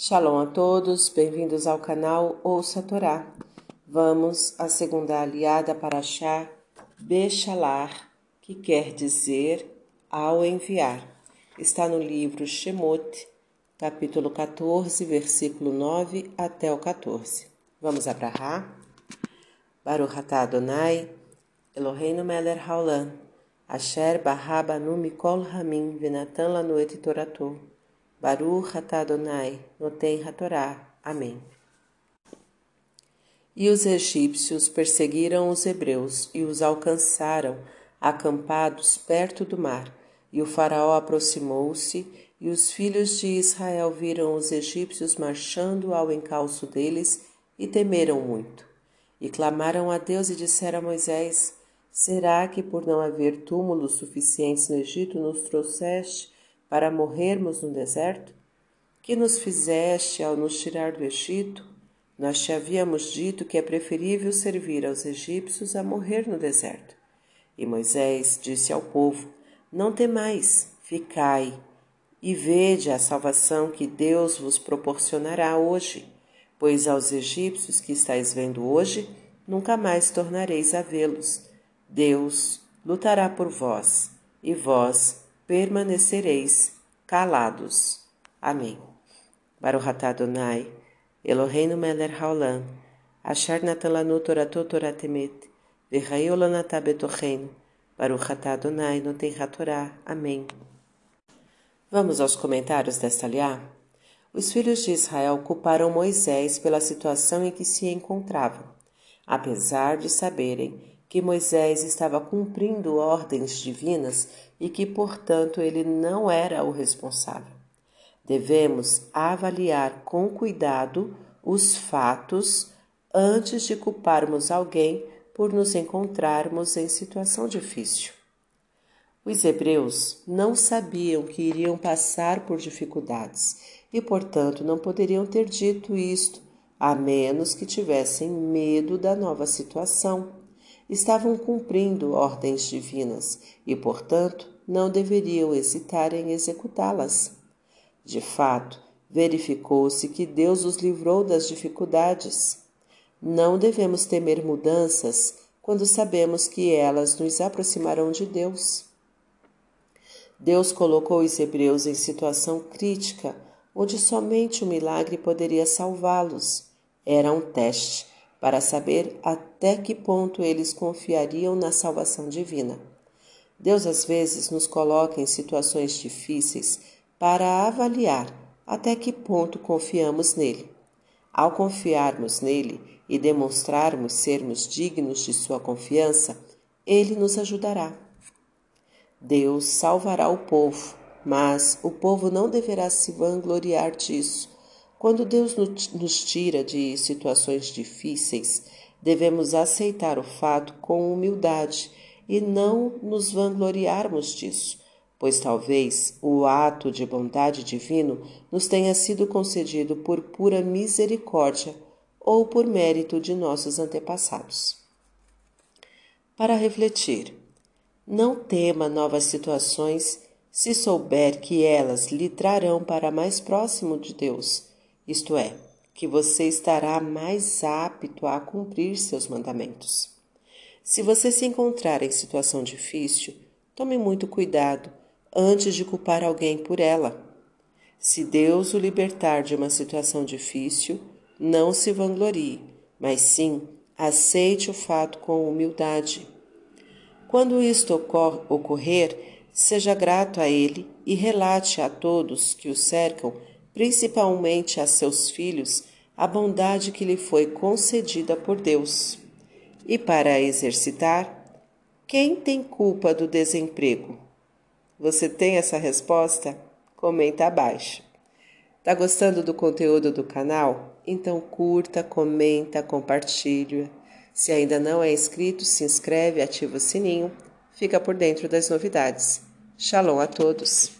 Shalom a todos, bem-vindos ao canal Ouça a Torá. Vamos à segunda aliada para Shá Bechalar, que quer dizer ao enviar. Está no livro Shemot, capítulo 14, versículo 9 até o 14. Vamos abrahar? Baruch atah Adonai, Eloheinu melech haolam, asher barraba nu mikol ramin venatan et toratou. Baruch atah Adonai, noten hatorá. Amém. E os egípcios perseguiram os hebreus e os alcançaram, acampados perto do mar. E o faraó aproximou-se, e os filhos de Israel viram os egípcios marchando ao encalço deles e temeram muito. E clamaram a Deus e disseram a Moisés: Será que por não haver túmulos suficientes no Egito nos trouxeste para morrermos no deserto? Que nos fizeste ao nos tirar do Egito? Nós te havíamos dito que é preferível servir aos egípcios a morrer no deserto. E Moisés disse ao povo: Não temais, ficai e vede a salvação que Deus vos proporcionará hoje, pois aos egípcios que estáis vendo hoje, nunca mais tornareis a vê-los. Deus lutará por vós, e vós permanecereis calados. Amém. Baruch Adonai, Eloheinu melech haolam, asher natan lanu toratot torat emet, v'chayu lanatah betocheinu, Baruch Adonai noten. Amém. Vamos aos comentários desta liá? Os filhos de Israel culparam Moisés pela situação em que se encontravam, apesar de saberem que Moisés estava cumprindo ordens divinas e que, portanto, ele não era o responsável. Devemos avaliar com cuidado os fatos antes de culparmos alguém por nos encontrarmos em situação difícil. Os hebreus não sabiam que iriam passar por dificuldades e, portanto, não poderiam ter dito isto, a menos que tivessem medo da nova situação estavam cumprindo ordens divinas e, portanto, não deveriam hesitar em executá-las. De fato, verificou-se que Deus os livrou das dificuldades. Não devemos temer mudanças quando sabemos que elas nos aproximarão de Deus. Deus colocou os hebreus em situação crítica, onde somente o milagre poderia salvá-los. Era um teste para saber até que ponto eles confiariam na salvação divina. Deus às vezes nos coloca em situações difíceis para avaliar até que ponto confiamos nele. Ao confiarmos nele e demonstrarmos sermos dignos de sua confiança, ele nos ajudará. Deus salvará o povo, mas o povo não deverá se vangloriar disso quando Deus nos tira de situações difíceis, devemos aceitar o fato com humildade e não nos vangloriarmos disso, pois talvez o ato de bondade divino nos tenha sido concedido por pura misericórdia ou por mérito de nossos antepassados. Para refletir, não tema novas situações se souber que elas lhe trarão para mais próximo de Deus isto é, que você estará mais apto a cumprir seus mandamentos. Se você se encontrar em situação difícil, tome muito cuidado antes de culpar alguém por ela. Se Deus o libertar de uma situação difícil, não se vanglorie, mas sim aceite o fato com humildade. Quando isto ocorrer, seja grato a Ele e relate a todos que o cercam principalmente a seus filhos, a bondade que lhe foi concedida por Deus. E para exercitar, quem tem culpa do desemprego? Você tem essa resposta? Comenta abaixo. Tá gostando do conteúdo do canal? Então curta, comenta, compartilha. Se ainda não é inscrito, se inscreve, ativa o sininho, fica por dentro das novidades. Shalom a todos!